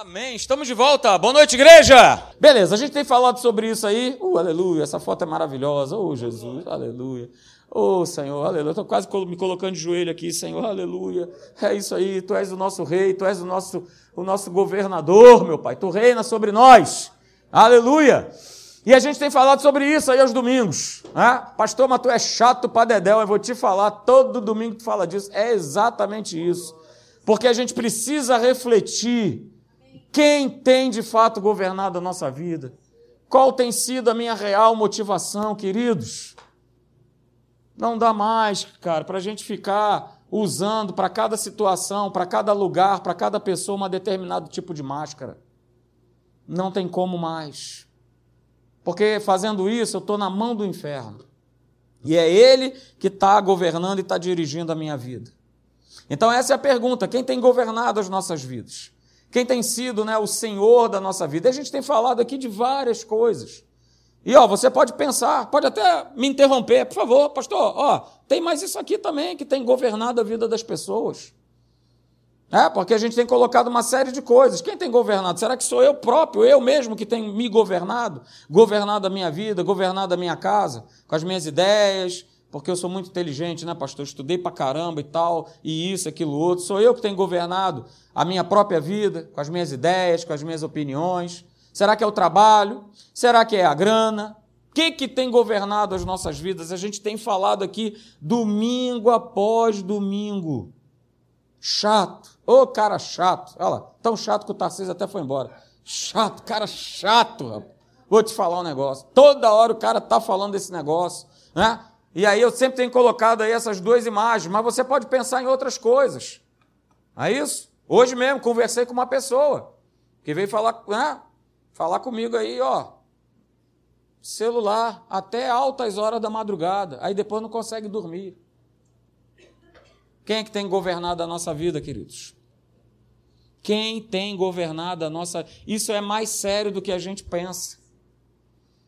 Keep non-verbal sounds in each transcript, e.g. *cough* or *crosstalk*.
Amém. Estamos de volta. Boa noite, igreja. Beleza, a gente tem falado sobre isso aí. Uh, aleluia. Essa foto é maravilhosa. Oh, Jesus. Aleluia. Oh, Senhor, aleluia. Estou quase me colocando de joelho aqui, Senhor, aleluia. É isso aí. Tu és o nosso rei, tu és o nosso, o nosso governador, meu Pai. Tu reina sobre nós. Aleluia. E a gente tem falado sobre isso aí aos domingos. Né? Pastor, mas tu é chato para dedéu. Eu vou te falar, todo domingo tu fala disso. É exatamente isso. Porque a gente precisa refletir quem tem de fato governado a nossa vida. Qual tem sido a minha real motivação, queridos? Não dá mais, cara, para a gente ficar usando para cada situação, para cada lugar, para cada pessoa, uma determinado tipo de máscara. Não tem como mais. Porque fazendo isso, eu estou na mão do inferno. E é ele que está governando e está dirigindo a minha vida. Então, essa é a pergunta: quem tem governado as nossas vidas? Quem tem sido né, o senhor da nossa vida? E a gente tem falado aqui de várias coisas. E ó, você pode pensar, pode até me interromper, por favor, pastor, ó, tem mais isso aqui também que tem governado a vida das pessoas. É, porque a gente tem colocado uma série de coisas. Quem tem governado? Será que sou eu próprio, eu mesmo que tenho me governado? Governado a minha vida, governado a minha casa, com as minhas ideias, porque eu sou muito inteligente, né, pastor? Eu estudei pra caramba e tal, e isso, aquilo, outro. Sou eu que tenho governado a minha própria vida, com as minhas ideias, com as minhas opiniões. Será que é o trabalho? Será que é a grana? O que, que tem governado as nossas vidas? A gente tem falado aqui domingo após domingo. Chato. Ô, cara chato. Olha lá, tão chato que o Tarcísio até foi embora. Chato, cara chato, rapaz. Vou te falar um negócio. Toda hora o cara tá falando desse negócio, né? E aí eu sempre tenho colocado aí essas duas imagens, mas você pode pensar em outras coisas. É isso? Hoje mesmo conversei com uma pessoa que veio falar, né? falar comigo aí, ó. Celular até altas horas da madrugada, aí depois não consegue dormir. Quem é que tem governado a nossa vida, queridos? Quem tem governado a nossa. Isso é mais sério do que a gente pensa.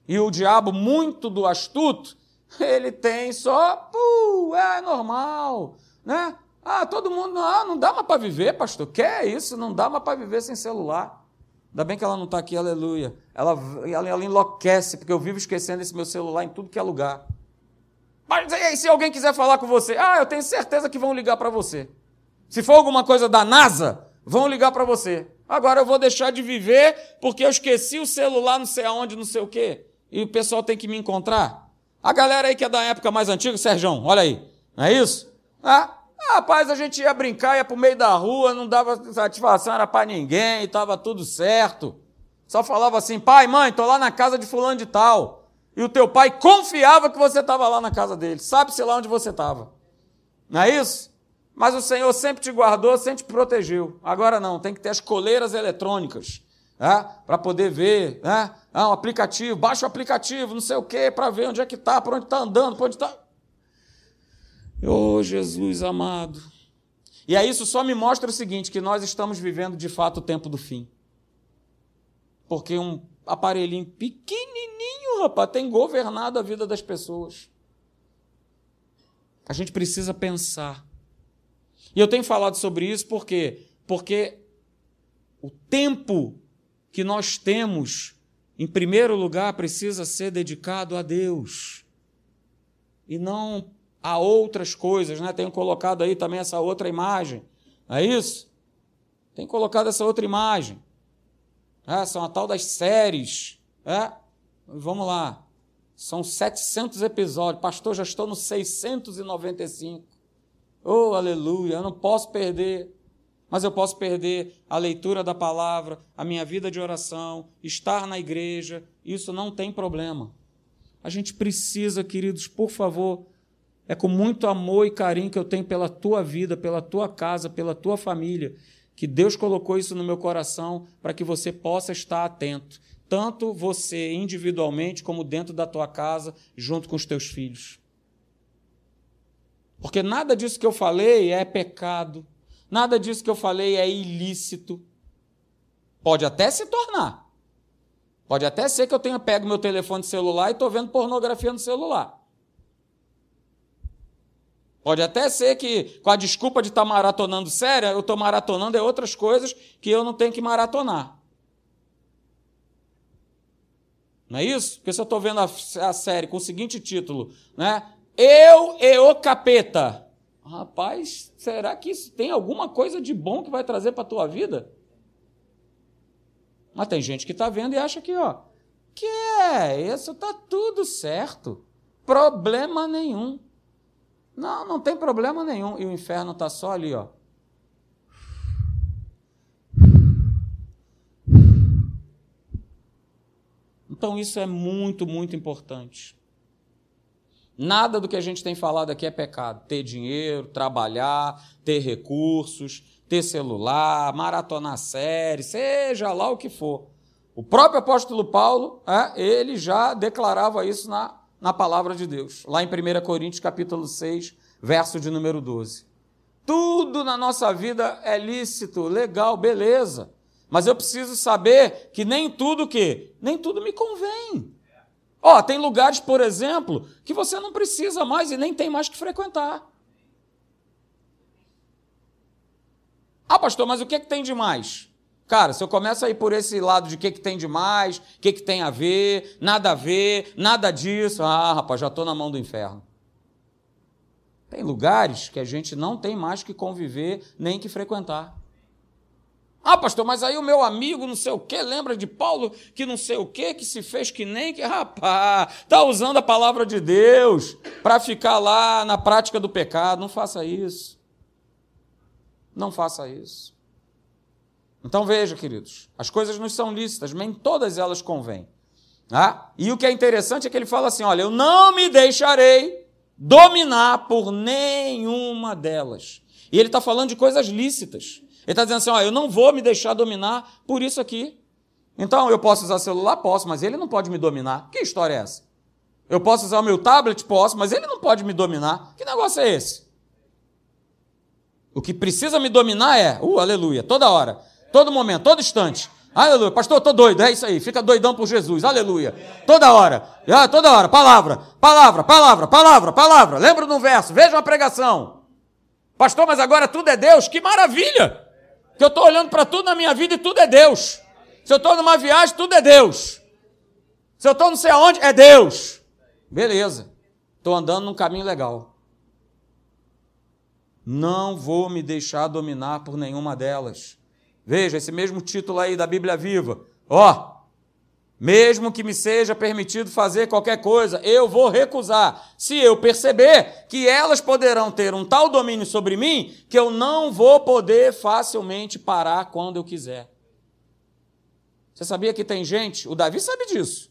E o diabo, muito do astuto, ele tem só, puh, é normal, né? Ah, todo mundo, ah, não dá mais para viver, pastor. Quer isso? Não dá mais para viver sem celular. Ainda bem que ela não está aqui, aleluia. Ela, ela, ela, enlouquece, porque eu vivo esquecendo esse meu celular em tudo que é lugar. Mas aí, se alguém quiser falar com você, ah, eu tenho certeza que vão ligar para você. Se for alguma coisa da NASA, vão ligar para você. Agora eu vou deixar de viver porque eu esqueci o celular, não sei aonde, não sei o quê. E o pessoal tem que me encontrar. A galera aí que é da época mais antiga, Serjão, olha aí, não é isso? Ah, rapaz, a gente ia brincar, ia pro meio da rua, não dava satisfação, era para ninguém, estava tudo certo. Só falava assim, pai, mãe, tô lá na casa de fulano de tal. E o teu pai confiava que você estava lá na casa dele. Sabe-se lá onde você estava. Não é isso? Mas o Senhor sempre te guardou, sempre te protegeu. Agora não, tem que ter as coleiras eletrônicas é? para poder ver. É? Ah, um aplicativo, baixa o aplicativo, não sei o quê, para ver onde é que está, para onde está andando, para onde está. Oh, Jesus amado. E aí isso só me mostra o seguinte: que nós estamos vivendo de fato o tempo do fim. Porque um aparelhinho pequenininho, rapaz, tem governado a vida das pessoas. A gente precisa pensar. E eu tenho falado sobre isso porque porque o tempo que nós temos em primeiro lugar, precisa ser dedicado a Deus e não a outras coisas, né? Tenho colocado aí também essa outra imagem, não é isso? Tem colocado essa outra imagem. É, são a tal das séries. É? Vamos lá. São 700 episódios. Pastor, já estou no 695. Oh, aleluia. Eu não posso perder mas eu posso perder a leitura da palavra, a minha vida de oração, estar na igreja, isso não tem problema. A gente precisa, queridos, por favor, é com muito amor e carinho que eu tenho pela tua vida, pela tua casa, pela tua família, que Deus colocou isso no meu coração para que você possa estar atento, tanto você individualmente como dentro da tua casa, junto com os teus filhos. Porque nada disso que eu falei é pecado, Nada disso que eu falei é ilícito. Pode até se tornar. Pode até ser que eu tenha pego meu telefone celular e estou vendo pornografia no celular. Pode até ser que, com a desculpa de estar tá maratonando séria, eu estou maratonando é outras coisas que eu não tenho que maratonar. Não é isso? Porque se eu estou vendo a, a, série com o seguinte título, né? Eu e o capeta. Rapaz, será que isso tem alguma coisa de bom que vai trazer para a tua vida? Mas tem gente que está vendo e acha que, ó, que é isso, está tudo certo. Problema nenhum. Não, não tem problema nenhum. E o inferno está só ali, ó. Então isso é muito, muito importante. Nada do que a gente tem falado aqui é pecado. Ter dinheiro, trabalhar, ter recursos, ter celular, maratonar série, seja lá o que for. O próprio apóstolo Paulo, é, ele já declarava isso na na palavra de Deus, lá em 1 Coríntios capítulo 6, verso de número 12. Tudo na nossa vida é lícito, legal, beleza. Mas eu preciso saber que nem tudo que, nem tudo me convém. Ó, oh, tem lugares, por exemplo, que você não precisa mais e nem tem mais que frequentar. Ah, pastor, mas o que, é que tem de mais? Cara, se eu começo a ir por esse lado de o que, que tem de mais, o que, que tem a ver, nada a ver, nada disso, ah, rapaz, já estou na mão do inferno. Tem lugares que a gente não tem mais que conviver nem que frequentar. Ah, pastor, mas aí o meu amigo não sei o quê, lembra de Paulo que não sei o quê, que se fez que nem que, rapaz, está usando a palavra de Deus para ficar lá na prática do pecado. Não faça isso. Não faça isso. Então veja, queridos, as coisas não são lícitas, nem todas elas convêm. Ah? E o que é interessante é que ele fala assim: olha, eu não me deixarei dominar por nenhuma delas. E ele está falando de coisas lícitas. Ele está dizendo assim: ó, eu não vou me deixar dominar por isso aqui. Então, eu posso usar celular? Posso, mas ele não pode me dominar. Que história é essa? Eu posso usar o meu tablet? Posso, mas ele não pode me dominar. Que negócio é esse? O que precisa me dominar é, uh, aleluia, toda hora. Todo momento, todo instante. Aleluia. Pastor, estou doido. É isso aí. Fica doidão por Jesus. Aleluia. Toda hora. Ah, toda hora. Palavra, palavra, palavra, palavra, palavra. Lembra de um verso. Veja uma pregação. Pastor, mas agora tudo é Deus. Que maravilha. Que eu estou olhando para tudo na minha vida e tudo é Deus. Se eu estou numa viagem, tudo é Deus. Se eu estou não sei aonde, é Deus. Beleza. Estou andando num caminho legal. Não vou me deixar dominar por nenhuma delas. Veja esse mesmo título aí da Bíblia Viva. Ó, mesmo que me seja permitido fazer qualquer coisa, eu vou recusar, se eu perceber que elas poderão ter um tal domínio sobre mim que eu não vou poder facilmente parar quando eu quiser. Você sabia que tem gente, o Davi sabe disso.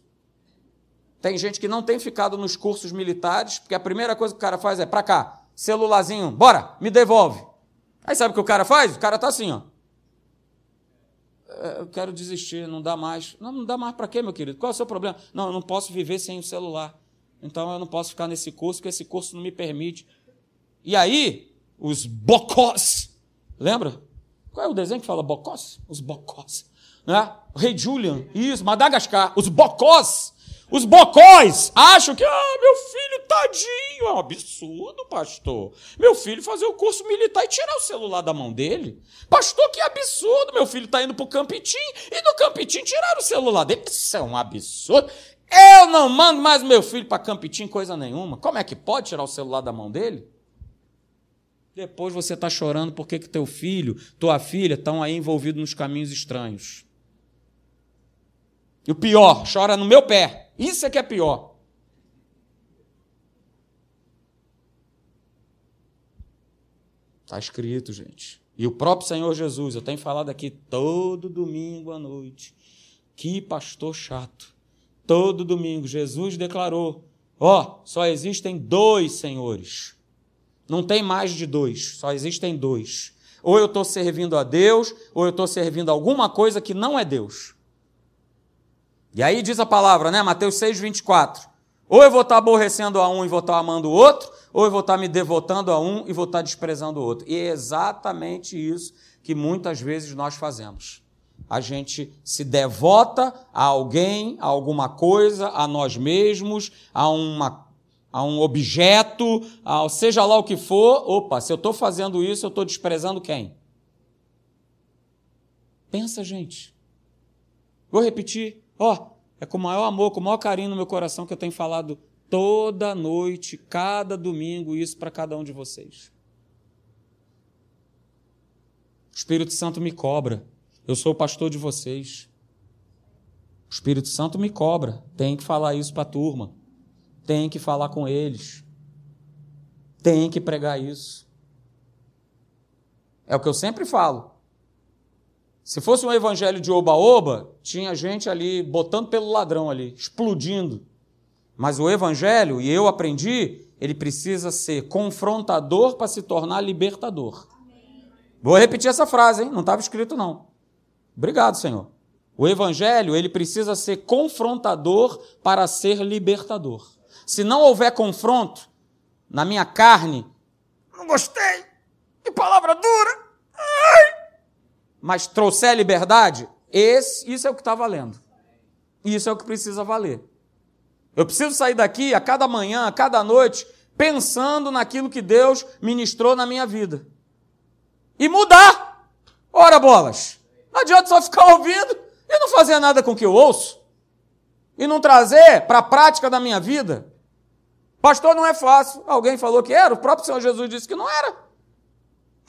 Tem gente que não tem ficado nos cursos militares, porque a primeira coisa que o cara faz é para cá, celularzinho, bora, me devolve. Aí sabe o que o cara faz? O cara tá assim, ó. É, eu quero desistir, não dá mais. Não, não dá mais para quê, meu querido? Qual é o seu problema? Não, eu não posso viver sem o celular. Então eu não posso ficar nesse curso, porque esse curso não me permite. E aí, os bocós, lembra? Qual é o desenho que fala bocós? Os bocós. Né? Rei Julian, isso, Madagascar, os bocós os bocóis acham que, ah, meu filho, tadinho, é um absurdo, pastor. Meu filho fazer o curso militar e tirar o celular da mão dele. Pastor, que absurdo, meu filho está indo para o Campitim e no Campitim tirar o celular dele. Isso é um absurdo. Eu não mando mais meu filho para Campitim coisa nenhuma. Como é que pode tirar o celular da mão dele? Depois você está chorando porque que teu filho, tua filha estão aí envolvidos nos caminhos estranhos. E o pior, chora no meu pé. Isso é que é pior. Está escrito, gente. E o próprio Senhor Jesus, eu tenho falado aqui todo domingo à noite. Que pastor chato. Todo domingo, Jesus declarou: Ó, oh, só existem dois senhores. Não tem mais de dois, só existem dois. Ou eu estou servindo a Deus, ou eu estou servindo alguma coisa que não é Deus. E aí diz a palavra, né? Mateus 6, 24. Ou eu vou estar aborrecendo a um e vou estar amando o outro, ou eu vou estar me devotando a um e vou estar desprezando o outro. E é exatamente isso que muitas vezes nós fazemos. A gente se devota a alguém, a alguma coisa, a nós mesmos, a uma a um objeto, a seja lá o que for. Opa, se eu estou fazendo isso, eu estou desprezando quem? Pensa, gente. Vou repetir. Ó, oh, é com o maior amor, com o maior carinho no meu coração que eu tenho falado toda noite, cada domingo, isso para cada um de vocês. O Espírito Santo me cobra. Eu sou o pastor de vocês. O Espírito Santo me cobra. Tem que falar isso para a turma. Tem que falar com eles. Tem que pregar isso. É o que eu sempre falo. Se fosse um evangelho de oba-oba, tinha gente ali botando pelo ladrão ali, explodindo. Mas o evangelho, e eu aprendi, ele precisa ser confrontador para se tornar libertador. Vou repetir essa frase, hein? Não estava escrito não. Obrigado, Senhor. O evangelho, ele precisa ser confrontador para ser libertador. Se não houver confronto na minha carne, não gostei. Que palavra dura. Ai. Mas trouxer liberdade, esse, isso é o que está valendo. Isso é o que precisa valer. Eu preciso sair daqui a cada manhã, a cada noite, pensando naquilo que Deus ministrou na minha vida. E mudar. Ora, bolas. Não adianta só ficar ouvindo e não fazer nada com o que eu ouço, e não trazer para a prática da minha vida. Pastor, não é fácil. Alguém falou que era, o próprio Senhor Jesus disse que não era.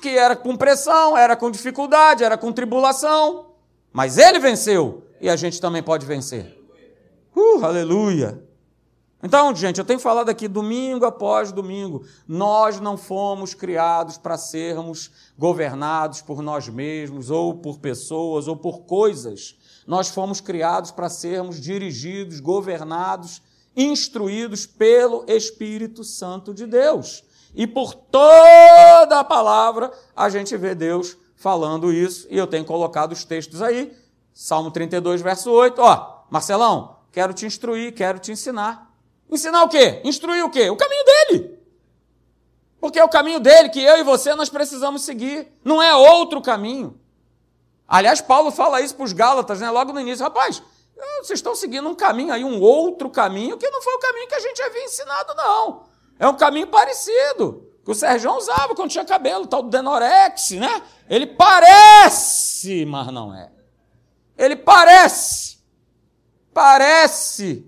Que era com pressão, era com dificuldade, era com tribulação. Mas ele venceu e a gente também pode vencer. Uh, aleluia! Então, gente, eu tenho falado aqui domingo após domingo, nós não fomos criados para sermos governados por nós mesmos, ou por pessoas, ou por coisas. Nós fomos criados para sermos dirigidos, governados, instruídos pelo Espírito Santo de Deus. E por toda a palavra a gente vê Deus falando isso, e eu tenho colocado os textos aí. Salmo 32, verso 8. Ó, Marcelão, quero te instruir, quero te ensinar. Ensinar o quê? Instruir o quê? O caminho dele. Porque é o caminho dele que eu e você nós precisamos seguir. Não é outro caminho. Aliás, Paulo fala isso para os Gálatas, né? Logo no início, rapaz, vocês estão seguindo um caminho aí, um outro caminho, que não foi o caminho que a gente havia ensinado, não. É um caminho parecido, que o Sérgio usava quando tinha cabelo, tal do Denorex, né? Ele parece, mas não é. Ele parece. Parece.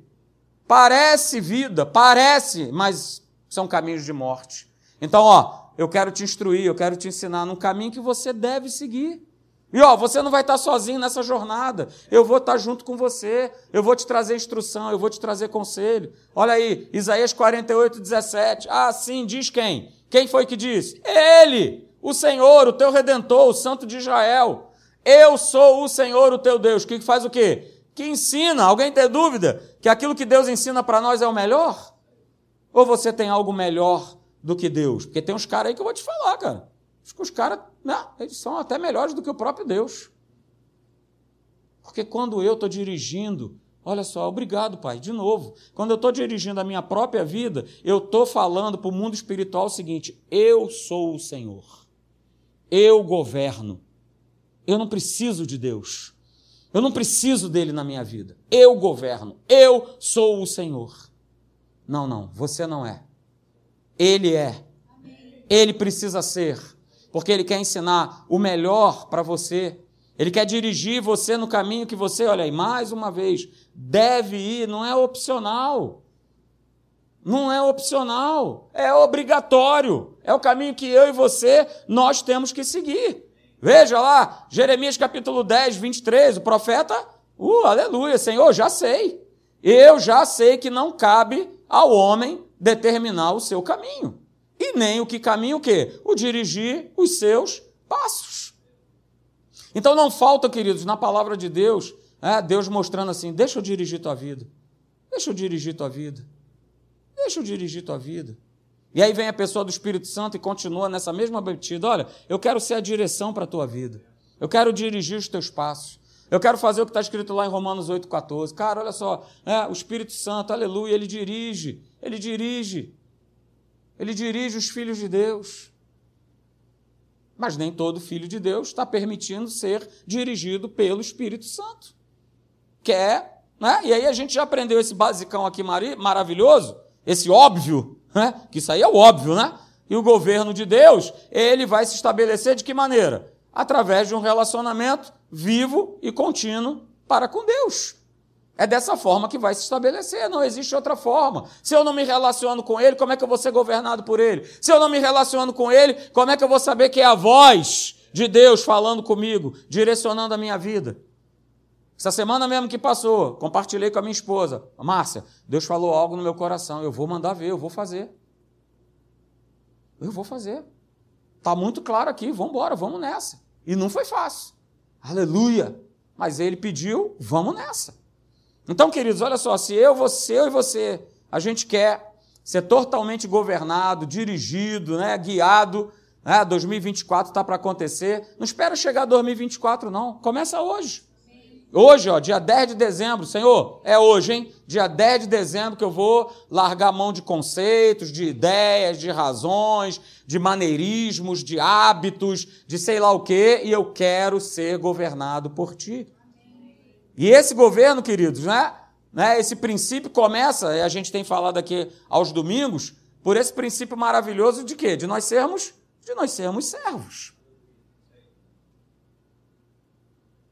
Parece vida, parece, mas são caminhos de morte. Então, ó, eu quero te instruir, eu quero te ensinar num caminho que você deve seguir. E ó, você não vai estar sozinho nessa jornada. Eu vou estar junto com você. Eu vou te trazer instrução, eu vou te trazer conselho. Olha aí, Isaías 48, 17. Ah, sim, diz quem? Quem foi que disse? Ele, o Senhor, o teu redentor, o Santo de Israel. Eu sou o Senhor, o teu Deus. Que faz o quê? Que ensina. Alguém tem dúvida que aquilo que Deus ensina para nós é o melhor? Ou você tem algo melhor do que Deus? Porque tem uns caras aí que eu vou te falar, cara. Acho que os caras, né, eles são até melhores do que o próprio Deus. Porque quando eu estou dirigindo, olha só, obrigado, Pai, de novo. Quando eu estou dirigindo a minha própria vida, eu estou falando para o mundo espiritual o seguinte: eu sou o Senhor. Eu governo. Eu não preciso de Deus. Eu não preciso dele na minha vida. Eu governo. Eu sou o Senhor. Não, não, você não é. Ele é. Ele precisa ser porque Ele quer ensinar o melhor para você. Ele quer dirigir você no caminho que você, olha aí, mais uma vez, deve ir, não é opcional. Não é opcional, é obrigatório. É o caminho que eu e você, nós temos que seguir. Veja lá, Jeremias capítulo 10, 23, o profeta, uh, aleluia, Senhor, já sei. Eu já sei que não cabe ao homem determinar o seu caminho e nem o que caminha o quê? O dirigir os seus passos. Então não falta, queridos, na palavra de Deus, é, Deus mostrando assim: deixa eu dirigir tua vida, deixa eu dirigir tua vida, deixa eu dirigir tua vida. E aí vem a pessoa do Espírito Santo e continua nessa mesma batida: olha, eu quero ser a direção para a tua vida, eu quero dirigir os teus passos. Eu quero fazer o que está escrito lá em Romanos 8,14. Cara, olha só, é, o Espírito Santo, aleluia, ele dirige, ele dirige. Ele dirige os filhos de Deus. Mas nem todo filho de Deus está permitindo ser dirigido pelo Espírito Santo. Quer, né? E aí a gente já aprendeu esse basicão aqui maravilhoso, esse óbvio, né? que isso aí é o óbvio, né? E o governo de Deus, ele vai se estabelecer de que maneira? Através de um relacionamento vivo e contínuo para com Deus. É dessa forma que vai se estabelecer, não existe outra forma. Se eu não me relaciono com Ele, como é que eu vou ser governado por Ele? Se eu não me relaciono com Ele, como é que eu vou saber que é a voz de Deus falando comigo, direcionando a minha vida? Essa semana mesmo que passou, compartilhei com a minha esposa, Márcia, Deus falou algo no meu coração, eu vou mandar ver, eu vou fazer. Eu vou fazer. Está muito claro aqui, vamos embora, vamos nessa. E não foi fácil. Aleluia! Mas ele pediu, vamos nessa. Então, queridos, olha só, se eu, você, eu e você, a gente quer ser totalmente governado, dirigido, né, guiado, né, 2024 está para acontecer, não espera chegar 2024 não, começa hoje. Hoje, ó, dia 10 de dezembro, Senhor, é hoje, hein? Dia 10 de dezembro que eu vou largar a mão de conceitos, de ideias, de razões, de maneirismos, de hábitos, de sei lá o quê, e eu quero ser governado por ti. E esse governo, queridos, né? né esse princípio começa, a gente tem falado aqui aos domingos, por esse princípio maravilhoso de quê? De nós sermos, de nós sermos servos.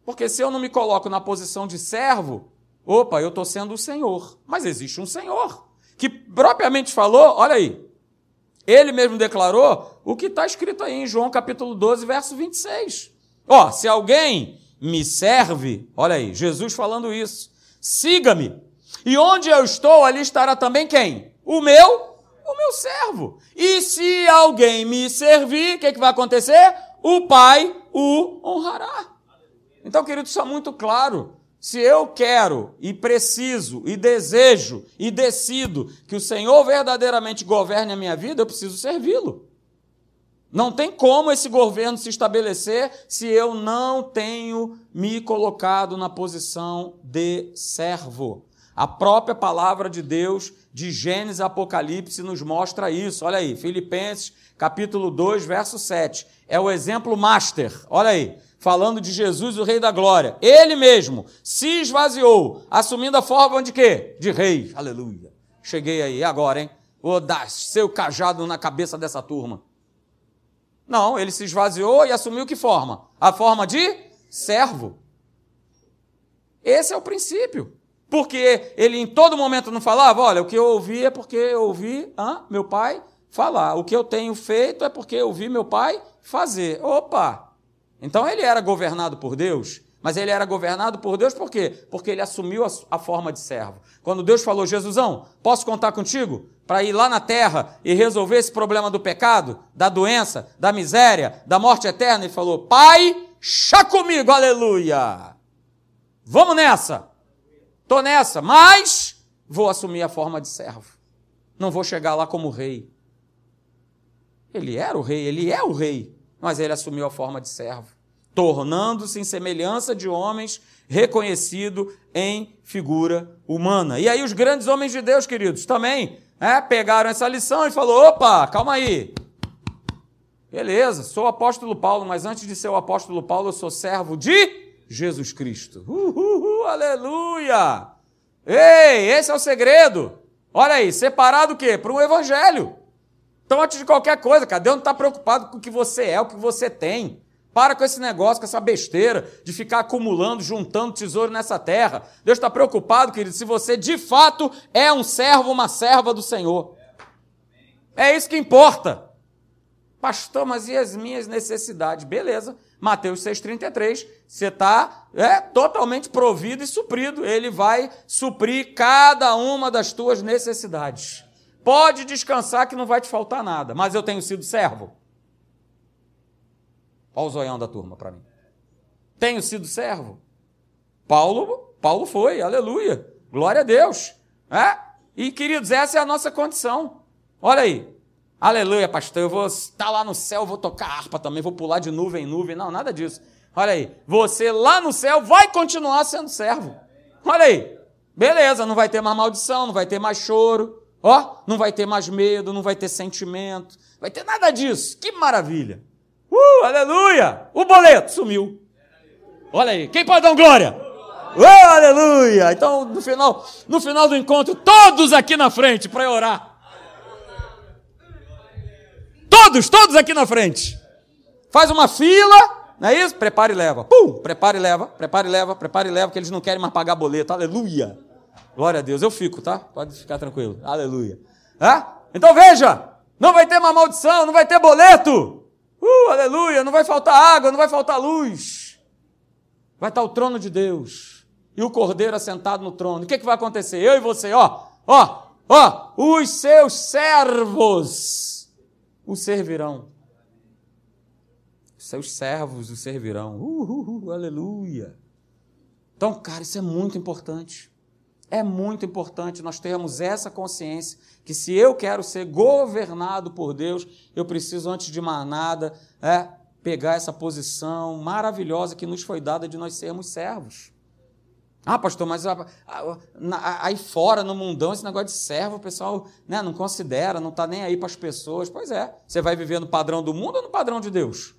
Porque se eu não me coloco na posição de servo, opa, eu estou sendo o Senhor. Mas existe um Senhor, que propriamente falou, olha aí, ele mesmo declarou o que está escrito aí em João capítulo 12, verso 26. Ó, se alguém me serve, olha aí, Jesus falando isso, siga-me. E onde eu estou, ali estará também quem? O meu, o meu servo. E se alguém me servir, o que, que vai acontecer? O Pai o honrará. Então, querido, isso é muito claro. Se eu quero e preciso e desejo e decido que o Senhor verdadeiramente governe a minha vida, eu preciso servi-lo. Não tem como esse governo se estabelecer se eu não tenho me colocado na posição de servo. A própria palavra de Deus, de Gênesis e Apocalipse, nos mostra isso. Olha aí, Filipenses, capítulo 2, verso 7. É o exemplo master. Olha aí falando de Jesus, o Rei da Glória. Ele mesmo se esvaziou, assumindo a forma de quê? De rei. Aleluia. Cheguei aí, agora, hein? Vou dar seu cajado na cabeça dessa turma. Não, ele se esvaziou e assumiu que forma? A forma de servo. Esse é o princípio. Porque ele em todo momento não falava, olha, o que eu ouvi é porque eu ouvi meu pai falar. O que eu tenho feito é porque eu ouvi meu pai fazer. Opa! Então ele era governado por Deus, mas ele era governado por Deus por quê? Porque ele assumiu a, forma de servo. Quando Deus falou, Jesusão, posso contar contigo para ir lá na terra e resolver esse problema do pecado, da doença, da miséria, da morte eterna? Ele falou, Pai, chá comigo, aleluia! Vamos nessa! Estou nessa, mas vou assumir a forma de servo. Não vou chegar lá como rei. Ele era o rei, ele é o rei mas ele assumiu a forma de servo, tornando-se em semelhança de homens, reconhecido em figura humana. E aí os grandes homens de Deus, queridos, também é, pegaram essa lição e falou: opa, calma aí. Beleza, sou apóstolo Paulo, mas antes de ser o apóstolo Paulo, eu sou servo de Jesus Cristo. Uhul, aleluia! Ei, esse é o segredo. Olha aí, separado o quê? Para o evangelho. Então, antes de qualquer coisa, cara, Deus não está preocupado com o que você é, o que você tem. Para com esse negócio, com essa besteira de ficar acumulando, juntando tesouro nessa terra. Deus está preocupado, querido, se você de fato é um servo, uma serva do Senhor. É isso que importa. Pastor, mas e as minhas necessidades? Beleza. Mateus 6,33, você está é, totalmente provido e suprido. Ele vai suprir cada uma das tuas necessidades. Pode descansar que não vai te faltar nada, mas eu tenho sido servo. Olha o zoião da turma para mim. Tenho sido servo. Paulo, Paulo foi, aleluia. Glória a Deus. É? E, queridos, essa é a nossa condição. Olha aí. Aleluia, pastor. Eu vou estar lá no céu, vou tocar harpa também, vou pular de nuvem em nuvem. Não, nada disso. Olha aí. Você lá no céu vai continuar sendo servo. Olha aí. Beleza, não vai ter mais maldição, não vai ter mais choro. Ó, não vai ter mais medo, não vai ter sentimento, vai ter nada disso. Que maravilha! Uh, aleluia! O boleto sumiu. Olha aí, quem pode dar um glória? Oh, aleluia! Então, no final, no final do encontro, todos aqui na frente para orar. Todos, todos aqui na frente. Faz uma fila, não é isso? Prepara e leva. Pum! Prepara e leva, prepara e leva, prepara e leva, porque eles não querem mais pagar boleto. Aleluia! Glória a Deus. Eu fico, tá? Pode ficar tranquilo. Aleluia. É? Então veja, não vai ter uma maldição, não vai ter boleto. Uh, aleluia, não vai faltar água, não vai faltar luz. Vai estar o trono de Deus e o cordeiro assentado no trono. O que, que vai acontecer? Eu e você, ó, ó, ó, os seus servos o servirão. Os seus servos o servirão. Uh, uh, uh, aleluia. Então, cara, isso é muito importante. É muito importante nós termos essa consciência que se eu quero ser governado por Deus, eu preciso, antes de mais nada, é, pegar essa posição maravilhosa que nos foi dada de nós sermos servos. Ah, pastor, mas aí fora, no mundão, esse negócio de servo, o pessoal né, não considera, não está nem aí para as pessoas. Pois é, você vai viver no padrão do mundo ou no padrão de Deus?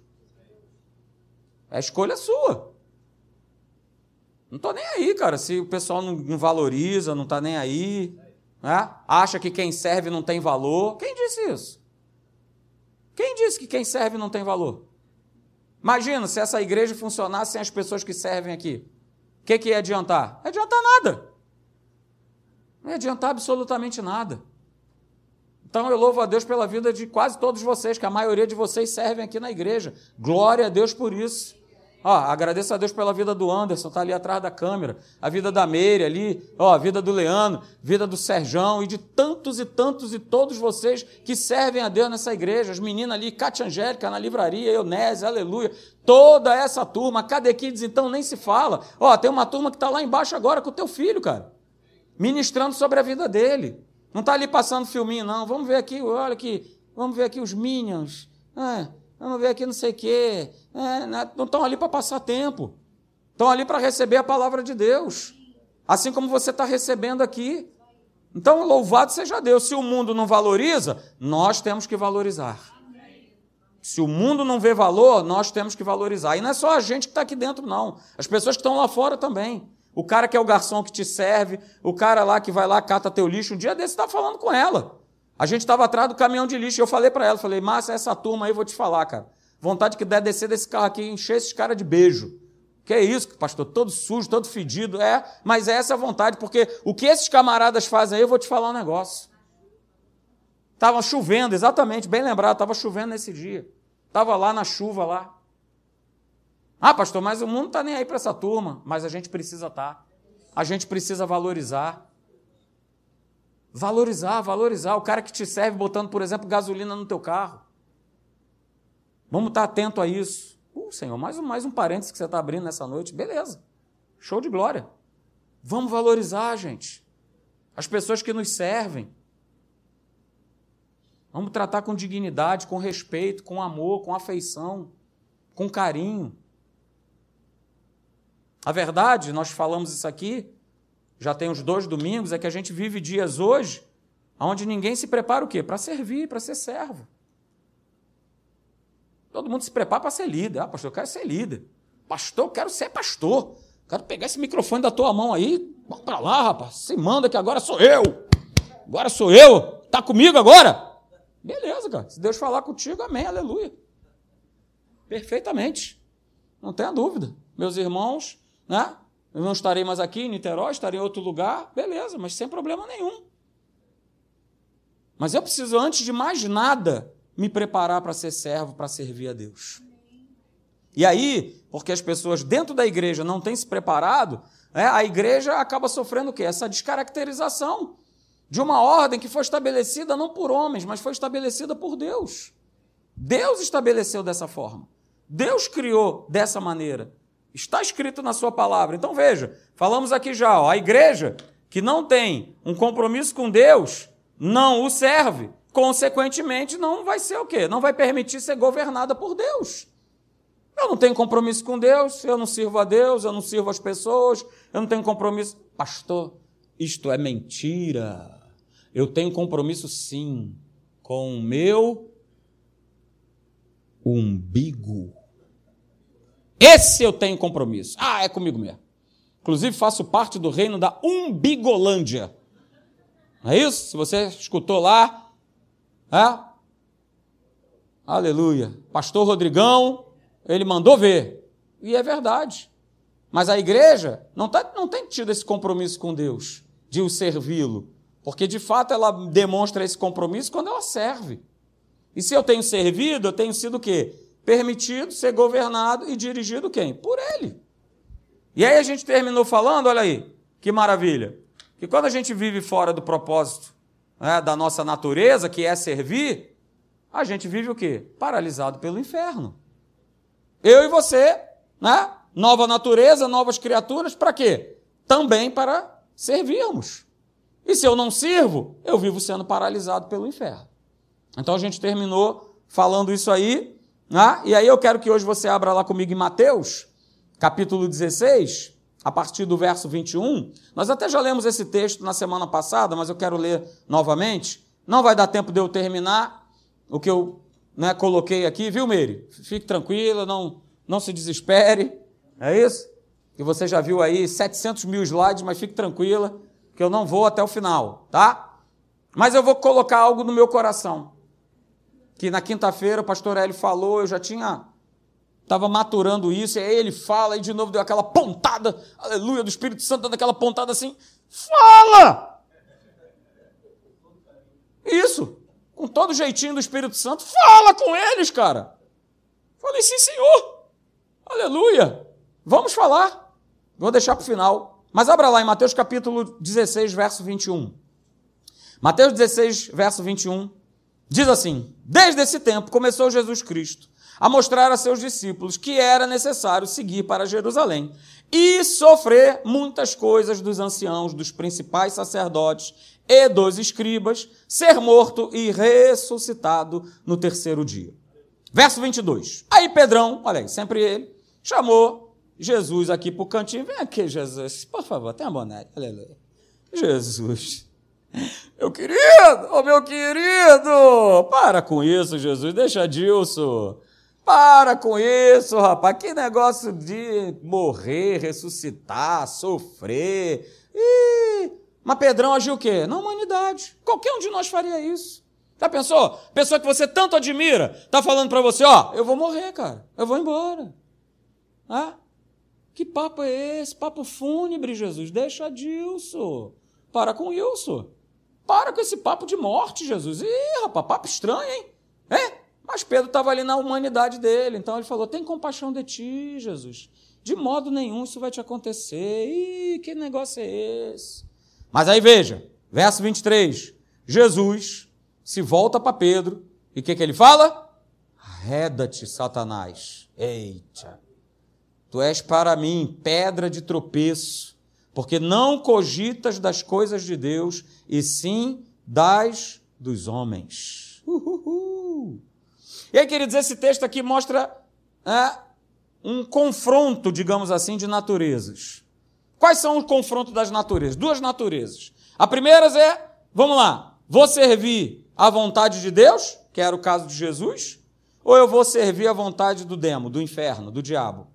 É escolha sua. Não estou nem aí, cara. Se o pessoal não, não valoriza, não está nem aí, né? acha que quem serve não tem valor. Quem disse isso? Quem disse que quem serve não tem valor? Imagina se essa igreja funcionasse sem as pessoas que servem aqui. O que, que ia adiantar? Não ia adiantar nada. Não ia adiantar absolutamente nada. Então eu louvo a Deus pela vida de quase todos vocês, que a maioria de vocês servem aqui na igreja. Glória a Deus por isso. Ó, agradeço a Deus pela vida do Anderson, está ali atrás da câmera, a vida da Meire ali, ó, a vida do Leandro, vida do Serjão e de tantos e tantos e todos vocês que servem a Deus nessa igreja, as meninas ali, Cátia Angélica na livraria, Eunese, aleluia, toda essa turma, Cadequides então nem se fala. Ó, tem uma turma que está lá embaixo agora com o teu filho, cara, ministrando sobre a vida dele. Não está ali passando filminho, não. Vamos ver aqui, olha aqui, vamos ver aqui os Minions. É, vamos ver aqui não sei o quê. É, né, não estão ali para passar tempo. Estão ali para receber a palavra de Deus. Assim como você está recebendo aqui. Então, louvado seja Deus. Se o mundo não valoriza, nós temos que valorizar. Se o mundo não vê valor, nós temos que valorizar. E não é só a gente que está aqui dentro, não. As pessoas que estão lá fora também. O cara que é o garçom que te serve, o cara lá que vai lá, cata teu lixo. Um dia desse está falando com ela. A gente estava atrás do caminhão de lixo. Eu falei para ela, falei, Márcia, essa turma aí, vou te falar, cara. Vontade que der descer desse carro aqui e encher esses caras de beijo. Que é isso, pastor? Todo sujo, todo fedido. É, mas é essa a vontade, porque o que esses camaradas fazem aí, eu vou te falar um negócio. Estava chovendo, exatamente, bem lembrado, estava chovendo nesse dia. Estava lá na chuva lá. Ah, pastor, mas o mundo não está nem aí para essa turma. Mas a gente precisa estar. Tá. A gente precisa valorizar. Valorizar, valorizar. O cara que te serve botando, por exemplo, gasolina no teu carro. Vamos estar atento a isso. Uh, Senhor, mais um, mais um parênteses que você está abrindo nessa noite. Beleza. Show de glória. Vamos valorizar, gente. As pessoas que nos servem. Vamos tratar com dignidade, com respeito, com amor, com afeição, com carinho. A verdade, nós falamos isso aqui, já tem uns dois domingos, é que a gente vive dias hoje onde ninguém se prepara o quê? Para servir, para ser servo. Todo mundo se prepara para ser líder. Ah, pastor, eu quero ser líder. Pastor, eu quero ser pastor. Quero pegar esse microfone da tua mão aí. Vamos para lá, rapaz. Se manda que agora sou eu. Agora sou eu. Tá comigo agora? Beleza, cara. Se Deus falar contigo, amém, aleluia. Perfeitamente. Não tenha dúvida. Meus irmãos, né? Eu não estarei mais aqui em Niterói, estarei em outro lugar, beleza, mas sem problema nenhum. Mas eu preciso, antes de mais nada, me preparar para ser servo, para servir a Deus. E aí, porque as pessoas dentro da igreja não têm se preparado, é, a igreja acaba sofrendo o quê? Essa descaracterização de uma ordem que foi estabelecida não por homens, mas foi estabelecida por Deus. Deus estabeleceu dessa forma. Deus criou dessa maneira. Está escrito na sua palavra. Então veja, falamos aqui já, ó, a igreja que não tem um compromisso com Deus não o serve. Consequentemente, não vai ser o quê? Não vai permitir ser governada por Deus. Eu não tenho compromisso com Deus, eu não sirvo a Deus, eu não sirvo as pessoas, eu não tenho compromisso. Pastor, isto é mentira. Eu tenho compromisso sim com o meu umbigo. Esse eu tenho compromisso. Ah, é comigo mesmo. Inclusive, faço parte do reino da Umbigolândia. Não é isso? Se você escutou lá, é? Aleluia. Pastor Rodrigão, ele mandou ver. E é verdade. Mas a igreja não, tá, não tem tido esse compromisso com Deus, de o servi-lo. Porque de fato ela demonstra esse compromisso quando ela serve. E se eu tenho servido, eu tenho sido o quê? Permitido ser governado e dirigido quem? Por ele. E aí a gente terminou falando, olha aí, que maravilha, que quando a gente vive fora do propósito né, da nossa natureza, que é servir, a gente vive o quê? Paralisado pelo inferno. Eu e você, né? Nova natureza, novas criaturas, para quê? Também para servirmos. E se eu não sirvo, eu vivo sendo paralisado pelo inferno. Então a gente terminou falando isso aí, né? e aí eu quero que hoje você abra lá comigo em Mateus, capítulo 16, a partir do verso 21. Nós até já lemos esse texto na semana passada, mas eu quero ler novamente. Não vai dar tempo de eu terminar o que eu né, coloquei aqui, viu, Meire? Fique tranquila, não, não se desespere, é isso? E você já viu aí 700 mil slides, mas fique tranquila, que eu não vou até o final, tá? Mas eu vou colocar algo no meu coração. Que na quinta-feira o pastor Hélio falou, eu já tinha estava maturando isso, e aí ele fala, e de novo deu aquela pontada, aleluia, do Espírito Santo, dando aquela pontada assim, fala! Isso, com todo jeitinho do Espírito Santo, fala com eles, cara. Falei, sim, senhor, aleluia, vamos falar. Vou deixar para o final. Mas abra lá em Mateus capítulo 16, verso 21. Mateus 16, verso 21, diz assim: Desde esse tempo começou Jesus Cristo a mostrar a seus discípulos que era necessário seguir para Jerusalém e sofrer muitas coisas dos anciãos, dos principais sacerdotes e dos escribas, ser morto e ressuscitado no terceiro dia. Verso 22. Aí Pedrão, olha aí, sempre ele, chamou Jesus aqui para o cantinho. Vem aqui, Jesus, por favor, tenha boné. Aleluia. Jesus. Meu querido, oh, meu querido, para com isso, Jesus, deixa Dilson. Para com isso, rapaz. Que negócio de morrer, ressuscitar, sofrer. Ih, mas Pedrão agiu o quê? Na humanidade. Qualquer um de nós faria isso. Já pensou? Pessoa que você tanto admira, tá falando para você, ó, eu vou morrer, cara. Eu vou embora. Ah? Que papo é esse? Papo fúnebre, Jesus. Deixa Dilson. Para com isso. Para com esse papo de morte, Jesus. Ih, rapaz, papo estranho, hein? É? Mas Pedro estava ali na humanidade dele, então ele falou: tem compaixão de ti, Jesus. De modo nenhum isso vai te acontecer. Ih, que negócio é esse? Mas aí veja, verso 23. Jesus se volta para Pedro e o que, que ele fala? Arreda-te, Satanás. Eita, tu és para mim pedra de tropeço, porque não cogitas das coisas de Deus, e sim das dos homens. Uhuhu. E aí, queridos, esse texto aqui mostra é, um confronto, digamos assim, de naturezas. Quais são os confrontos das naturezas? Duas naturezas. A primeira é, vamos lá, vou servir à vontade de Deus, que era o caso de Jesus, ou eu vou servir à vontade do demo, do inferno, do diabo?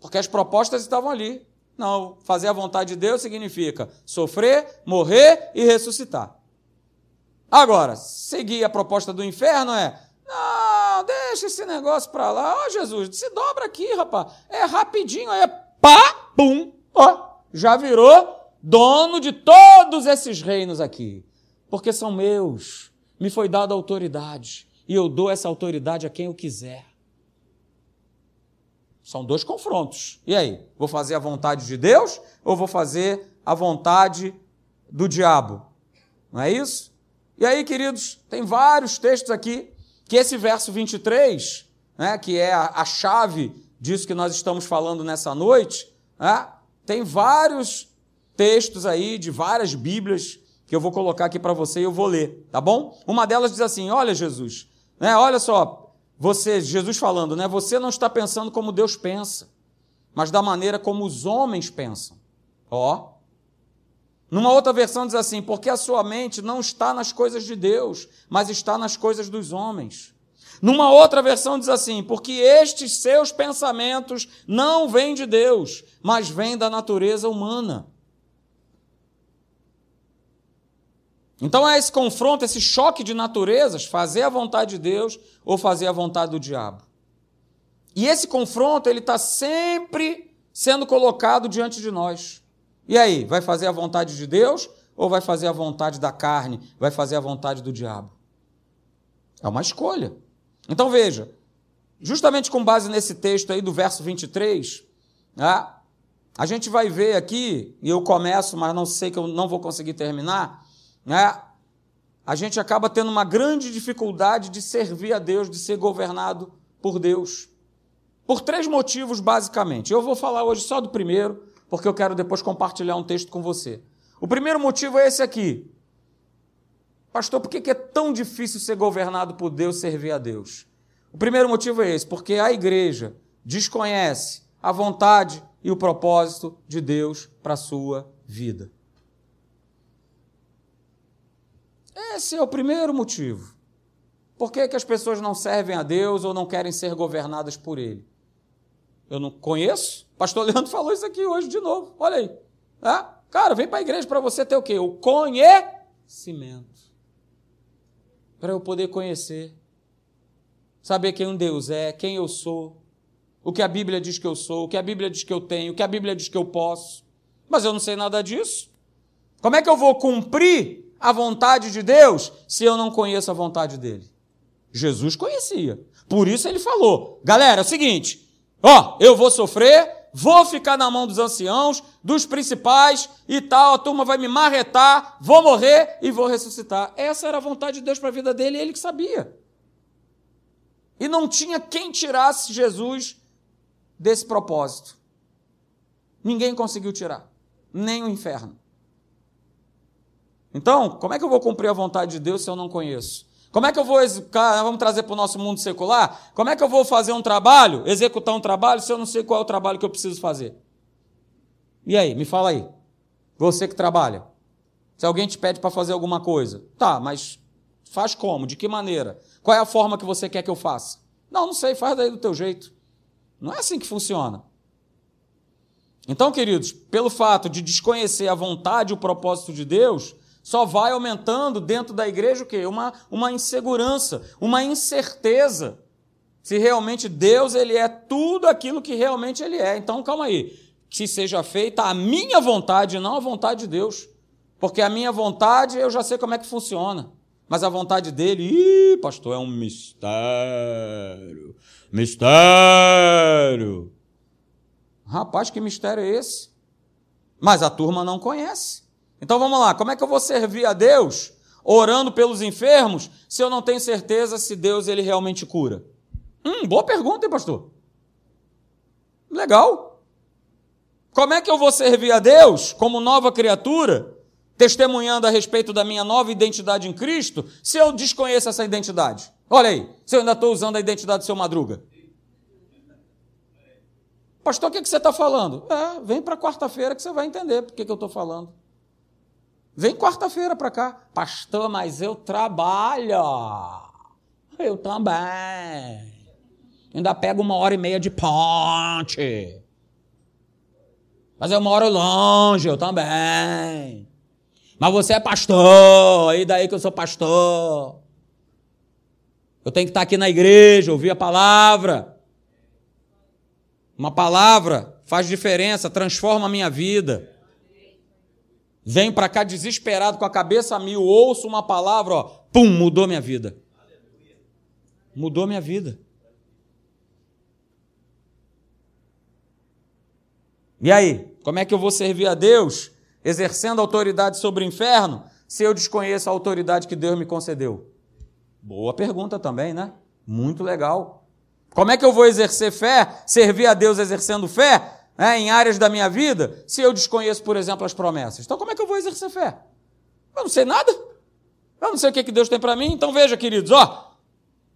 Porque as propostas estavam ali. Não, fazer a vontade de Deus significa sofrer, morrer e ressuscitar. Agora, seguir a proposta do inferno é não, deixa esse negócio para lá. Ó, oh, Jesus, se dobra aqui, rapaz. É rapidinho, é pá, pum, ó, já virou dono de todos esses reinos aqui. Porque são meus. Me foi dada autoridade. E eu dou essa autoridade a quem eu quiser. São dois confrontos. E aí? Vou fazer a vontade de Deus ou vou fazer a vontade do diabo? Não é isso? E aí, queridos, tem vários textos aqui que esse verso 23, né, que é a, a chave disso que nós estamos falando nessa noite, né, tem vários textos aí de várias Bíblias que eu vou colocar aqui para você e eu vou ler, tá bom? Uma delas diz assim: Olha, Jesus, né, olha só, você, Jesus falando, né, você não está pensando como Deus pensa, mas da maneira como os homens pensam. Ó. Numa outra versão diz assim: porque a sua mente não está nas coisas de Deus, mas está nas coisas dos homens. Numa outra versão diz assim: porque estes seus pensamentos não vêm de Deus, mas vêm da natureza humana. Então é esse confronto, esse choque de naturezas, fazer a vontade de Deus ou fazer a vontade do diabo. E esse confronto, ele está sempre sendo colocado diante de nós. E aí, vai fazer a vontade de Deus ou vai fazer a vontade da carne, vai fazer a vontade do diabo? É uma escolha. Então veja, justamente com base nesse texto aí do verso 23, né, a gente vai ver aqui, e eu começo, mas não sei que eu não vou conseguir terminar, né, a gente acaba tendo uma grande dificuldade de servir a Deus, de ser governado por Deus. Por três motivos, basicamente. Eu vou falar hoje só do primeiro, porque eu quero depois compartilhar um texto com você. O primeiro motivo é esse aqui. Pastor, por que é tão difícil ser governado por Deus, servir a Deus? O primeiro motivo é esse, porque a igreja desconhece a vontade e o propósito de Deus para a sua vida. Esse é o primeiro motivo. Por que, que as pessoas não servem a Deus ou não querem ser governadas por Ele? Eu não conheço. Pastor *laughs* Leandro falou isso aqui hoje de novo. Olha aí. É? Cara, vem para a igreja para você ter o quê? O conhecimento. Para eu poder conhecer. Saber quem um Deus é, quem eu sou. O que a Bíblia diz que eu sou, o que a Bíblia diz que eu tenho, o que a Bíblia diz que eu posso. Mas eu não sei nada disso. Como é que eu vou cumprir a vontade de Deus se eu não conheço a vontade dele? Jesus conhecia. Por isso ele falou: galera, é o seguinte, Ó, eu vou sofrer, vou ficar na mão dos anciãos, dos principais e tal, a turma vai me marretar, vou morrer e vou ressuscitar. Essa era a vontade de Deus para a vida dele, ele que sabia. E não tinha quem tirasse Jesus desse propósito. Ninguém conseguiu tirar, nem o inferno. Então, como é que eu vou cumprir a vontade de Deus se eu não conheço? Como é que eu vou? Vamos trazer para o nosso mundo secular? Como é que eu vou fazer um trabalho, executar um trabalho, se eu não sei qual é o trabalho que eu preciso fazer? E aí, me fala aí. Você que trabalha. Se alguém te pede para fazer alguma coisa, tá, mas faz como? De que maneira? Qual é a forma que você quer que eu faça? Não, não sei, faz daí do teu jeito. Não é assim que funciona. Então, queridos, pelo fato de desconhecer a vontade e o propósito de Deus, só vai aumentando dentro da igreja o quê? Uma, uma insegurança, uma incerteza. Se realmente Deus ele é tudo aquilo que realmente ele é. Então, calma aí. Que seja feita a minha vontade, não a vontade de Deus. Porque a minha vontade eu já sei como é que funciona. Mas a vontade dele, ih, pastor, é um mistério. Mistério. Rapaz, que mistério é esse? Mas a turma não conhece. Então vamos lá, como é que eu vou servir a Deus orando pelos enfermos se eu não tenho certeza se Deus ele realmente cura? Hum, boa pergunta, hein, pastor? Legal. Como é que eu vou servir a Deus como nova criatura, testemunhando a respeito da minha nova identidade em Cristo, se eu desconheço essa identidade? Olha aí, se eu ainda estou usando a identidade do seu Madruga. Pastor, o que, que você está falando? É, vem para quarta-feira que você vai entender por que, que eu estou falando. Vem quarta-feira para cá. Pastor, mas eu trabalho. Eu também. Ainda pego uma hora e meia de ponte. Mas eu moro longe, eu também. Mas você é pastor, e daí que eu sou pastor? Eu tenho que estar aqui na igreja, ouvir a palavra. Uma palavra faz diferença, transforma a minha vida. Venho para cá desesperado, com a cabeça a mil, ouço uma palavra, ó, pum, mudou minha vida. Mudou minha vida. E aí, como é que eu vou servir a Deus exercendo autoridade sobre o inferno se eu desconheço a autoridade que Deus me concedeu? Boa pergunta também, né? Muito legal. Como é que eu vou exercer fé, servir a Deus exercendo fé, né, em áreas da minha vida se eu desconheço, por exemplo, as promessas? Então, como é que eu vou exercer fé? Eu não sei nada. Eu não sei o que, que Deus tem para mim. Então, veja, queridos, ó,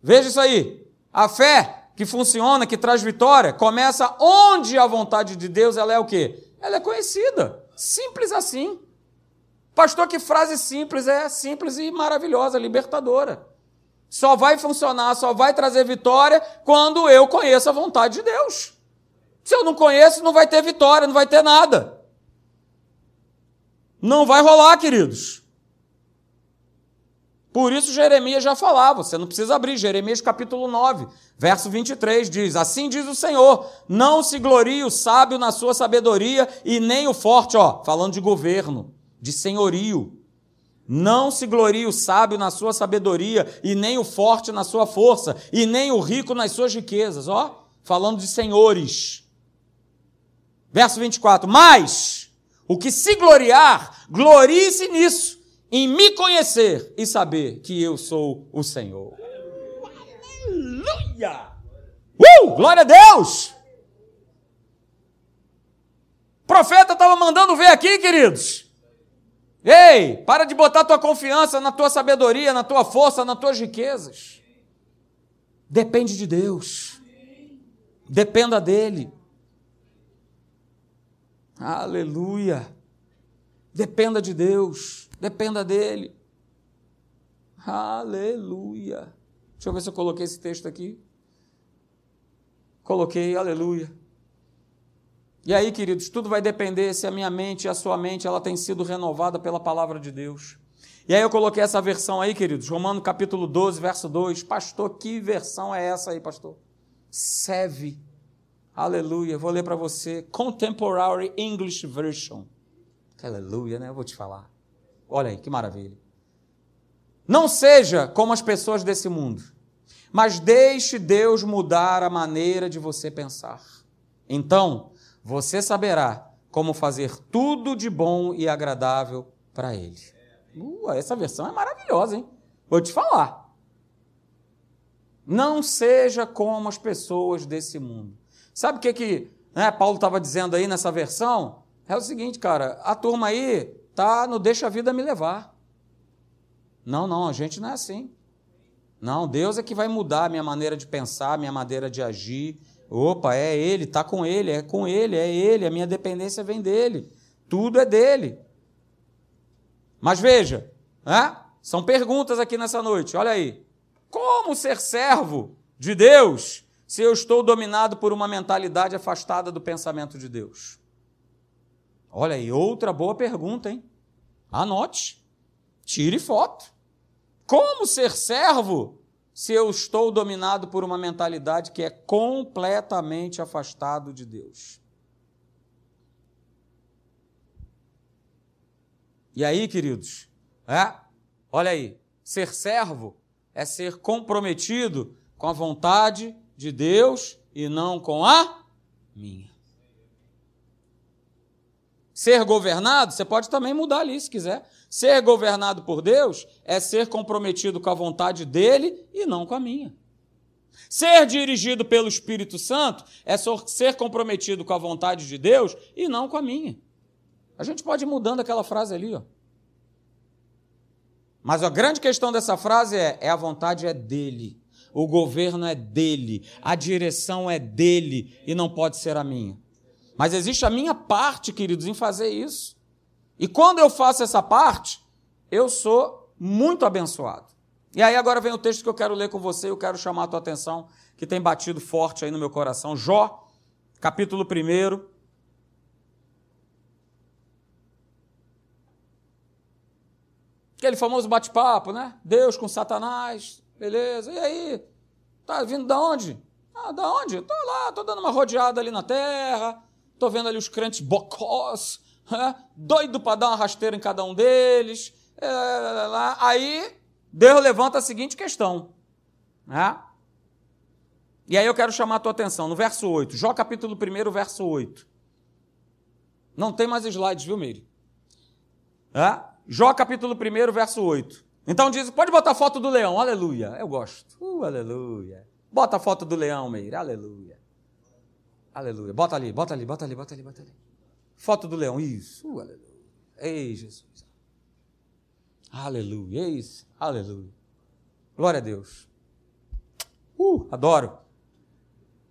veja isso aí. A fé que funciona, que traz vitória, começa onde a vontade de Deus ela é o quê? Ela é conhecida. Simples assim. Pastor, que frase simples, é simples e maravilhosa, libertadora. só vai funcionar, só vai trazer vitória quando eu conheço a vontade de Deus. Se eu não conheço, não vai ter vitória, não vai ter nada. Não vai rolar, queridos. Por isso Jeremias já falava, você não precisa abrir, Jeremias capítulo 9, verso 23 diz: Assim diz o Senhor: Não se glorie o sábio na sua sabedoria e nem o forte, ó, falando de governo, de senhorio. Não se glorie o sábio na sua sabedoria e nem o forte na sua força e nem o rico nas suas riquezas, ó, falando de senhores. Verso 24: Mas o que se gloriar, glorie-se nisso em me conhecer e saber que eu sou o Senhor. Aleluia! Uh! Glória a Deus! O profeta estava mandando ver aqui, queridos. Ei, para de botar tua confiança na tua sabedoria, na tua força, nas tuas riquezas. Depende de Deus. Dependa dele. Aleluia. Dependa de Deus. Dependa dele. Aleluia. Deixa eu ver se eu coloquei esse texto aqui. Coloquei, aleluia. E aí, queridos, tudo vai depender se a minha mente e a sua mente ela tem sido renovada pela palavra de Deus. E aí eu coloquei essa versão aí, queridos, Romano capítulo 12, verso 2. Pastor, que versão é essa aí, pastor? Seve. Aleluia. Vou ler para você. Contemporary English Version. Aleluia, né? Eu vou te falar. Olha aí, que maravilha. Não seja como as pessoas desse mundo, mas deixe Deus mudar a maneira de você pensar. Então, você saberá como fazer tudo de bom e agradável para Ele. Uh, essa versão é maravilhosa, hein? Vou te falar. Não seja como as pessoas desse mundo. Sabe o que, que né, Paulo estava dizendo aí nessa versão? É o seguinte, cara, a turma aí tá no deixa a vida me levar. Não, não, a gente não é assim. Não, Deus é que vai mudar a minha maneira de pensar, a minha maneira de agir. Opa, é Ele, tá com Ele, é com Ele, é Ele, a minha dependência vem dele. Tudo é dele. Mas veja, né? são perguntas aqui nessa noite, olha aí. Como ser servo de Deus se eu estou dominado por uma mentalidade afastada do pensamento de Deus? Olha aí, outra boa pergunta, hein? Anote. Tire foto. Como ser servo se eu estou dominado por uma mentalidade que é completamente afastado de Deus? E aí, queridos, é? olha aí, ser servo é ser comprometido com a vontade de Deus e não com a minha. Ser governado, você pode também mudar ali se quiser. Ser governado por Deus é ser comprometido com a vontade dele e não com a minha. Ser dirigido pelo Espírito Santo é ser comprometido com a vontade de Deus e não com a minha. A gente pode ir mudando aquela frase ali, ó. Mas a grande questão dessa frase é: é a vontade é dele, o governo é dele, a direção é dele e não pode ser a minha. Mas existe a minha parte, queridos, em fazer isso. E quando eu faço essa parte, eu sou muito abençoado. E aí agora vem o texto que eu quero ler com você, eu quero chamar a tua atenção, que tem batido forte aí no meu coração. Jó, capítulo 1. Aquele famoso bate-papo, né? Deus com Satanás, beleza. E aí? Tá vindo da onde? Ah, da onde? Tô lá, tô dando uma rodeada ali na terra, Estou vendo ali os crentes bocós, doido para dar uma rasteira em cada um deles. É, aí Deus levanta a seguinte questão. Né? E aí eu quero chamar a tua atenção no verso 8, Jó capítulo 1, verso 8. Não tem mais slides, viu, Meire? É? Jó capítulo 1, verso 8. Então diz, pode botar foto do leão, aleluia. Eu gosto. Uh, aleluia. Bota a foto do leão, Meire, aleluia. Aleluia. Bota ali, bota ali, bota ali, bota ali, bota ali. Foto do leão, isso. Uh, aleluia. Ei, Jesus. Aleluia, isso. Aleluia. Glória a Deus. Uh, adoro.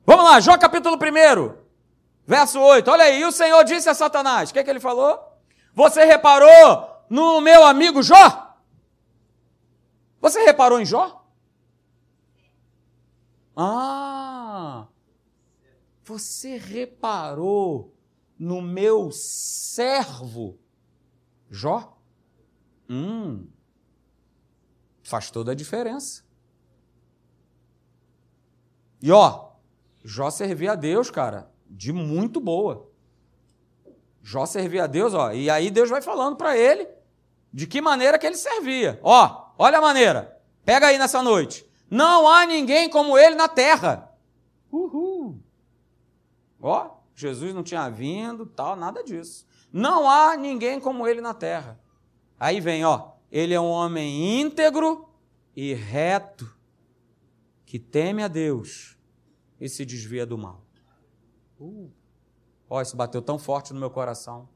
Vamos lá, Jó capítulo 1, verso 8. Olha aí, e o Senhor disse a Satanás: o que, é que ele falou? Você reparou no meu amigo Jó? Você reparou em Jó? Ah! Você reparou no meu servo Jó? Hum. Faz toda a diferença. E ó, Jó servia a Deus, cara, de muito boa. Jó servia a Deus, ó, e aí Deus vai falando para ele de que maneira que ele servia. Ó, olha a maneira. Pega aí nessa noite. Não há ninguém como ele na terra. Uhul. Ó, Jesus não tinha vindo, tal, nada disso. Não há ninguém como ele na terra. Aí vem, ó, ele é um homem íntegro e reto, que teme a Deus e se desvia do mal. Uh. Ó, isso bateu tão forte no meu coração.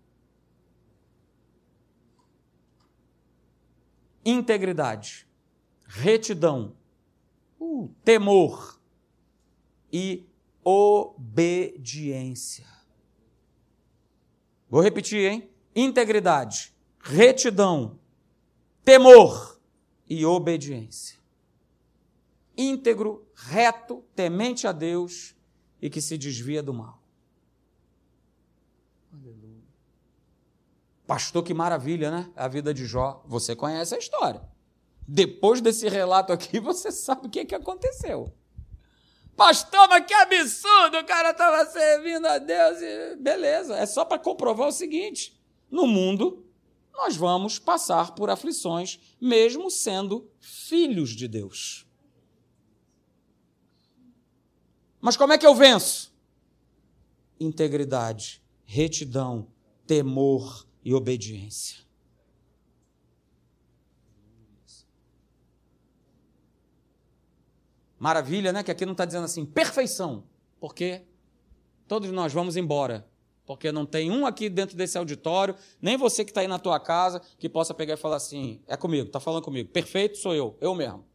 Integridade, retidão, temor e obediência. Vou repetir, hein? Integridade, retidão, temor e obediência. Íntegro, reto, temente a Deus e que se desvia do mal. Aleluia. Pastor, que maravilha, né? A vida de Jó. Você conhece a história. Depois desse relato aqui, *laughs* você sabe o que, que aconteceu. Pastor, mas que absurdo! O cara estava servindo a Deus e. Beleza, é só para comprovar o seguinte: no mundo, nós vamos passar por aflições, mesmo sendo filhos de Deus. Mas como é que eu venço? Integridade, retidão, temor e obediência. Maravilha, né? Que aqui não está dizendo assim, perfeição, porque todos nós vamos embora. Porque não tem um aqui dentro desse auditório, nem você que está aí na tua casa, que possa pegar e falar assim: é comigo, está falando comigo. Perfeito sou eu, eu mesmo.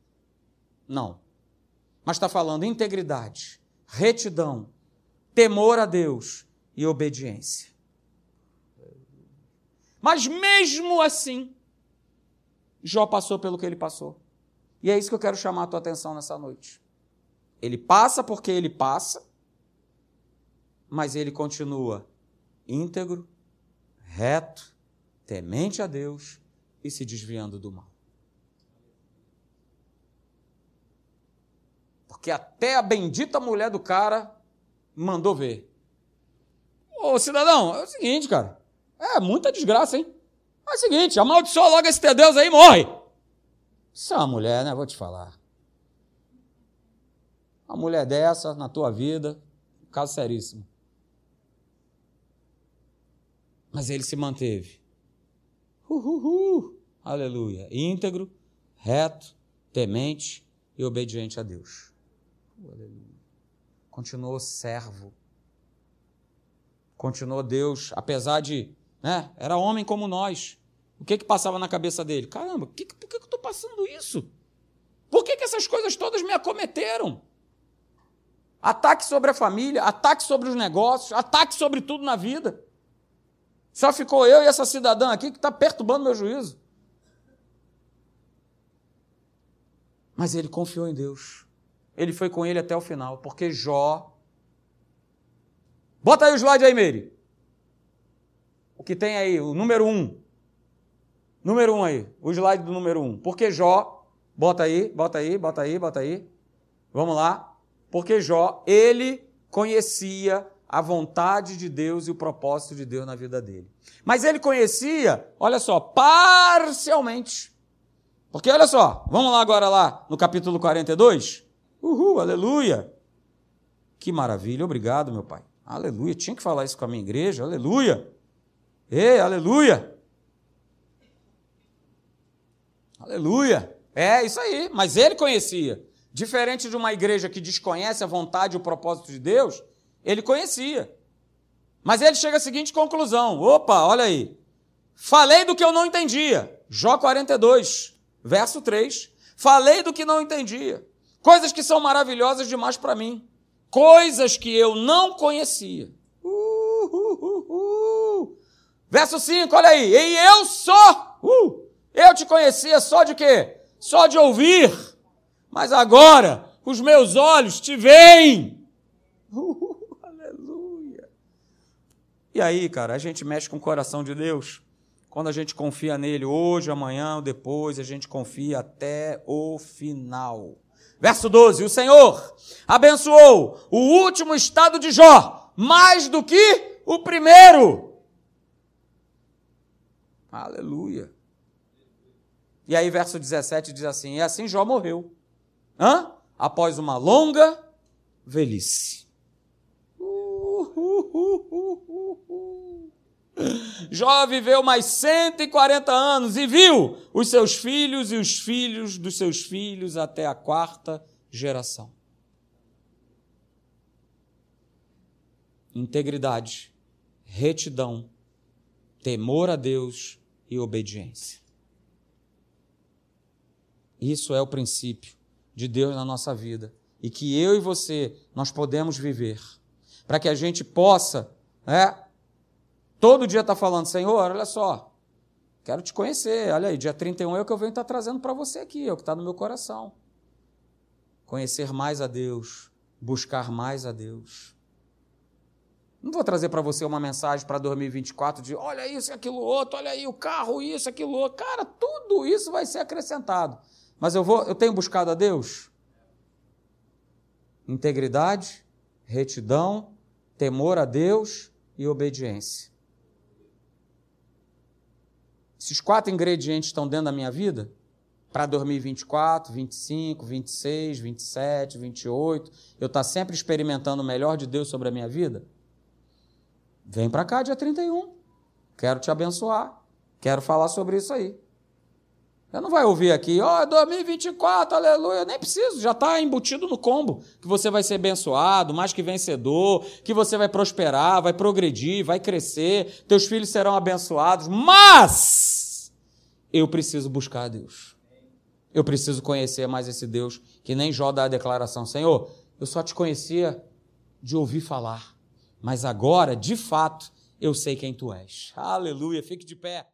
Não. Mas está falando integridade, retidão, temor a Deus e obediência. Mas mesmo assim, Jó passou pelo que ele passou. E é isso que eu quero chamar a tua atenção nessa noite. Ele passa porque ele passa, mas ele continua íntegro, reto, temente a Deus e se desviando do mal. Porque até a bendita mulher do cara mandou ver. Ô cidadão, é o seguinte, cara. É muita desgraça, hein? É o seguinte, amaldiçoa logo esse teu Deus aí e morre. Isso é uma mulher, né? Vou te falar. Uma mulher dessa na tua vida, caso seríssimo. Mas ele se manteve. Uhuhu, aleluia. Íntegro, reto, temente e obediente a Deus. aleluia. Continuou servo. Continuou Deus, apesar de, né, era homem como nós. O que que passava na cabeça dele? Caramba, que, por que eu estou passando isso? Por que, que essas coisas todas me acometeram? Ataque sobre a família, ataque sobre os negócios, ataque sobre tudo na vida. Só ficou eu e essa cidadã aqui que está perturbando meu juízo. Mas ele confiou em Deus. Ele foi com ele até o final, porque Jó. Bota aí o slide aí, Meire. O que tem aí, o número um. Número um aí, o slide do número um. Porque Jó, bota aí, bota aí, bota aí, bota aí. Vamos lá. Porque Jó, ele conhecia a vontade de Deus e o propósito de Deus na vida dele. Mas ele conhecia, olha só, parcialmente. Porque olha só, vamos lá agora lá no capítulo 42. Uhul, aleluia. Que maravilha, obrigado, meu pai. Aleluia, tinha que falar isso com a minha igreja, aleluia. Ei, aleluia. Aleluia! É isso aí, mas ele conhecia. Diferente de uma igreja que desconhece a vontade e o propósito de Deus, ele conhecia. Mas ele chega à seguinte conclusão: opa, olha aí. Falei do que eu não entendia. Jó 42, verso 3. Falei do que não entendia. Coisas que são maravilhosas demais para mim. Coisas que eu não conhecia. Uh, uh, uh, verso 5, olha aí. E eu sou. Uh, eu te conhecia só de quê? Só de ouvir. Mas agora, os meus olhos te veem. *laughs* Uh, aleluia. E aí, cara, a gente mexe com o coração de Deus. Quando a gente confia nele hoje, amanhã ou depois, a gente confia até o final. Verso 12: O Senhor abençoou o último estado de Jó mais do que o primeiro. Aleluia. E aí, verso 17 diz assim: E assim Jó morreu. Hã? Após uma longa velhice. Jó viveu mais 140 anos e viu os seus filhos e os filhos dos seus filhos até a quarta geração. Integridade, retidão, temor a Deus e obediência. Isso é o princípio de Deus na nossa vida e que eu e você nós podemos viver para que a gente possa, né, Todo dia está falando, Senhor, olha só, quero te conhecer. Olha aí, dia 31 é o que eu venho estar tá trazendo para você aqui, é o que está no meu coração. Conhecer mais a Deus, buscar mais a Deus. Não vou trazer para você uma mensagem para 2024 de olha isso e aquilo outro, olha aí o carro, isso, aquilo outro. Cara, tudo isso vai ser acrescentado. Mas eu vou, eu tenho buscado a Deus? Integridade, retidão, temor a Deus e obediência. Esses quatro ingredientes estão dentro da minha vida? Para 2024, 25, 26, 27, 28, eu estar tá sempre experimentando o melhor de Deus sobre a minha vida? Vem para cá dia 31. Quero te abençoar. Quero falar sobre isso aí. Eu não vai ouvir aqui, ó, oh, 2024, aleluia, nem preciso, já está embutido no combo, que você vai ser abençoado, mais que vencedor, que você vai prosperar, vai progredir, vai crescer, teus filhos serão abençoados, mas eu preciso buscar a Deus. Eu preciso conhecer mais esse Deus, que nem Jó dá a declaração, Senhor, eu só te conhecia de ouvir falar, mas agora, de fato, eu sei quem tu és. Aleluia, fique de pé.